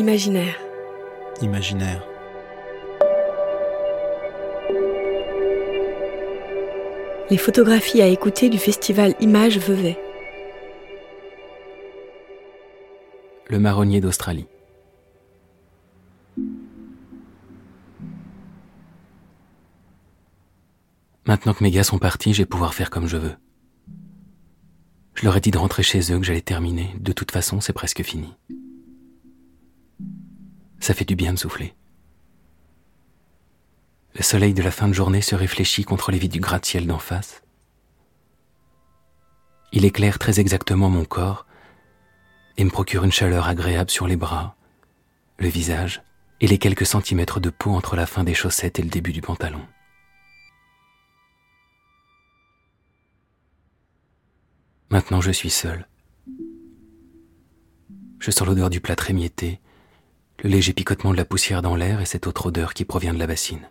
Imaginaire. Imaginaire. Les photographies à écouter du festival Images Vevey. Le marronnier d'Australie. Maintenant que mes gars sont partis, je vais pouvoir faire comme je veux. Je leur ai dit de rentrer chez eux, que j'allais terminer. De toute façon, c'est presque fini. Ça fait du bien de souffler. Le soleil de la fin de journée se réfléchit contre les vides du gratte-ciel d'en face. Il éclaire très exactement mon corps et me procure une chaleur agréable sur les bras, le visage et les quelques centimètres de peau entre la fin des chaussettes et le début du pantalon. Maintenant je suis seul. Je sens l'odeur du plâtre émietté, le léger picotement de la poussière dans l'air et cette autre odeur qui provient de la bassine.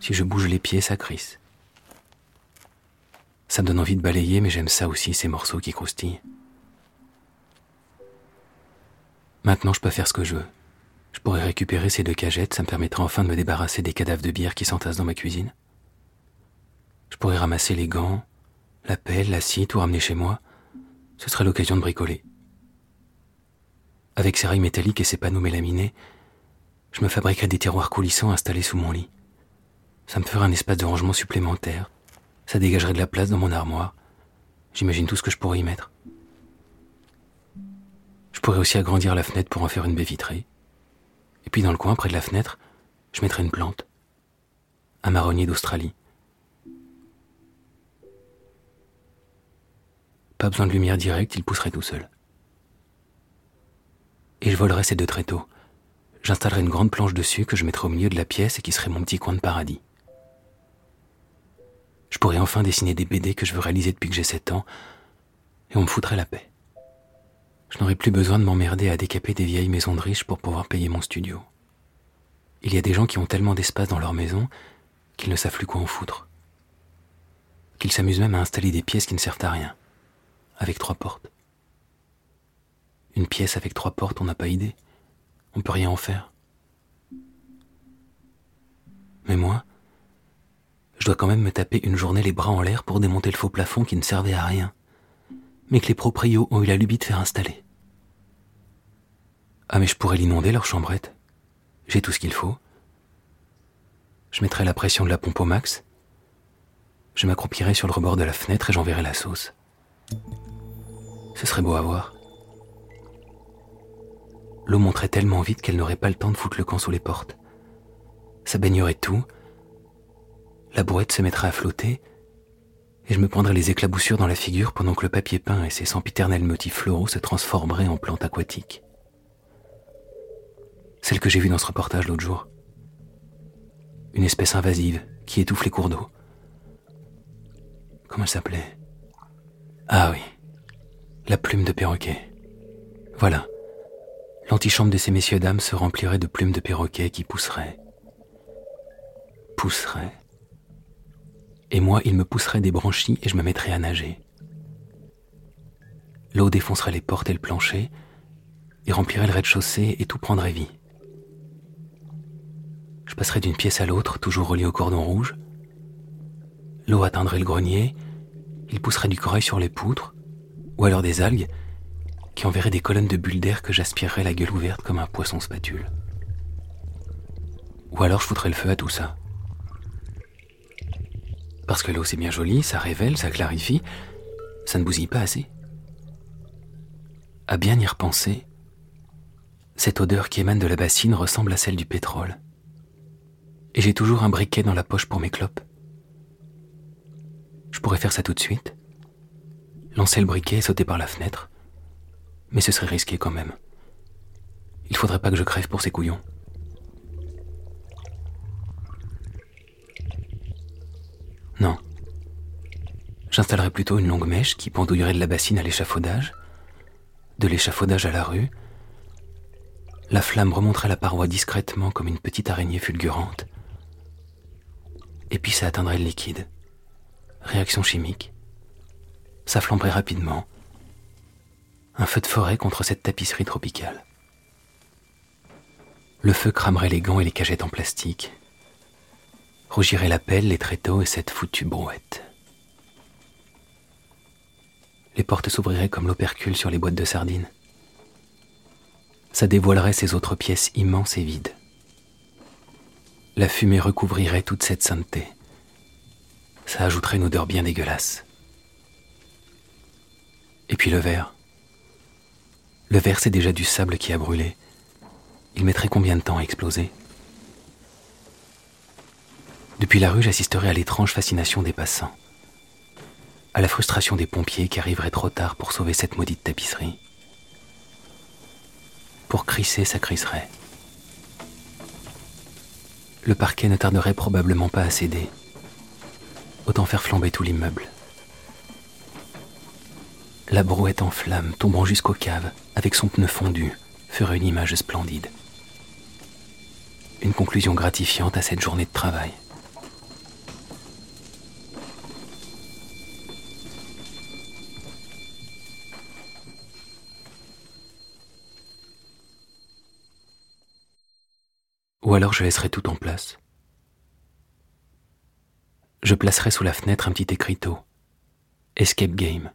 Si je bouge les pieds, ça crisse. Ça me donne envie de balayer, mais j'aime ça aussi, ces morceaux qui croustillent. Maintenant, je peux faire ce que je veux. Je pourrais récupérer ces deux cagettes, ça me permettra enfin de me débarrasser des cadavres de bière qui s'entassent dans ma cuisine. Je pourrais ramasser les gants, la pelle, la scie, tout ramener chez moi. Ce serait l'occasion de bricoler. Avec ces rails métalliques et ces panneaux mélaminés, je me fabriquerais des tiroirs coulissants installés sous mon lit. Ça me ferait un espace de rangement supplémentaire. Ça dégagerait de la place dans mon armoire. J'imagine tout ce que je pourrais y mettre. Je pourrais aussi agrandir la fenêtre pour en faire une baie vitrée. Et puis dans le coin, près de la fenêtre, je mettrais une plante. Un marronnier d'Australie. Pas besoin de lumière directe, il pousserait tout seul. Et je volerais ces deux tréteaux. J'installerai une grande planche dessus que je mettrai au milieu de la pièce et qui serait mon petit coin de paradis. Je pourrais enfin dessiner des BD que je veux réaliser depuis que j'ai 7 ans, et on me foutrait la paix. Je n'aurais plus besoin de m'emmerder à décaper des vieilles maisons de riches pour pouvoir payer mon studio. Il y a des gens qui ont tellement d'espace dans leur maison qu'ils ne savent plus quoi en foutre. Qu'ils s'amusent même à installer des pièces qui ne servent à rien avec trois portes. Une pièce avec trois portes, on n'a pas idée. On peut rien en faire. Mais moi, je dois quand même me taper une journée les bras en l'air pour démonter le faux plafond qui ne servait à rien, mais que les proprios ont eu la lubie de faire installer. Ah mais je pourrais l'inonder leur chambrette. J'ai tout ce qu'il faut. Je mettrai la pression de la pompe au max. Je m'accroupirai sur le rebord de la fenêtre et j'enverrai la sauce. Ce serait beau à voir. L'eau monterait tellement vite qu'elle n'aurait pas le temps de foutre le camp sous les portes. Ça baignerait tout. La brouette se mettrait à flotter, et je me prendrais les éclaboussures dans la figure pendant que le papier peint et ses sempiternels motifs floraux se transformeraient en plantes aquatiques. Celle que j'ai vue dans ce reportage l'autre jour. Une espèce invasive qui étouffe les cours d'eau. Comment elle s'appelait? Ah oui, la plume de perroquet. Voilà. L'antichambre de ces messieurs dames se remplirait de plumes de perroquet qui pousseraient. Pousseraient. Et moi, il me pousserait des branchies et je me mettrais à nager. L'eau défoncerait les portes et le plancher, et remplirait le rez-de-chaussée et tout prendrait vie. Je passerais d'une pièce à l'autre, toujours relié au cordon rouge. L'eau atteindrait le grenier, il pousserait du corail sur les poutres, ou alors des algues, qui enverraient des colonnes de bulles d'air que j'aspirerais la gueule ouverte comme un poisson spatule. Ou alors je foutrais le feu à tout ça. Parce que l'eau c'est bien joli, ça révèle, ça clarifie, ça ne bousille pas assez. À bien y repenser, cette odeur qui émane de la bassine ressemble à celle du pétrole. Et j'ai toujours un briquet dans la poche pour mes clopes. Je pourrais faire ça tout de suite lancer le briquet et sauter par la fenêtre. Mais ce serait risqué quand même. Il faudrait pas que je crève pour ces couillons. Non. J'installerai plutôt une longue mèche qui pendouillerait de la bassine à l'échafaudage, de l'échafaudage à la rue. La flamme remonterait la paroi discrètement comme une petite araignée fulgurante. Et puis ça atteindrait le liquide. Réaction chimique ça flamberait rapidement. Un feu de forêt contre cette tapisserie tropicale. Le feu cramerait les gants et les cagettes en plastique. Rougirait la pelle, les tréteaux et cette foutue brouette. Les portes s'ouvriraient comme l'opercule sur les boîtes de sardines. Ça dévoilerait ces autres pièces immenses et vides. La fumée recouvrirait toute cette sainteté. Ça ajouterait une odeur bien dégueulasse. Et puis le verre. Le verre, c'est déjà du sable qui a brûlé. Il mettrait combien de temps à exploser? Depuis la rue, j'assisterai à l'étrange fascination des passants, à la frustration des pompiers qui arriveraient trop tard pour sauver cette maudite tapisserie. Pour crisser, ça crisserait. Le parquet ne tarderait probablement pas à céder. Autant faire flamber tout l'immeuble. La brouette en flammes, tombant jusqu'aux caves, avec son pneu fondu, ferait une image splendide. Une conclusion gratifiante à cette journée de travail. Ou alors je laisserai tout en place. Je placerai sous la fenêtre un petit écriteau. Escape Game.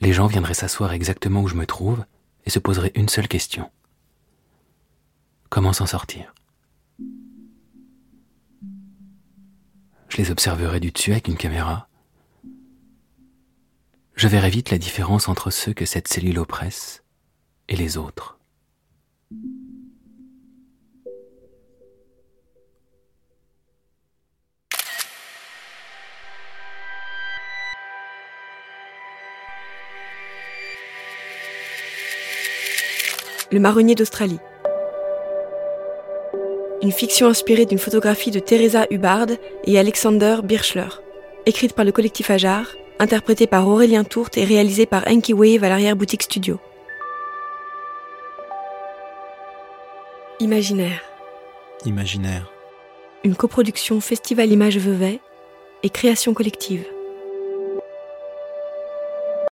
Les gens viendraient s'asseoir exactement où je me trouve et se poseraient une seule question. Comment s'en sortir? Je les observerai du dessus avec une caméra. Je verrai vite la différence entre ceux que cette cellule oppresse et les autres. Le marronnier d'Australie. Une fiction inspirée d'une photographie de Teresa Hubbard et Alexander Birchler. Écrite par le collectif Ajar, interprétée par Aurélien Tourte et réalisée par Enki Wave à l'arrière-boutique studio. Imaginaire. Imaginaire. Une coproduction Festival Image Vevey et création collective.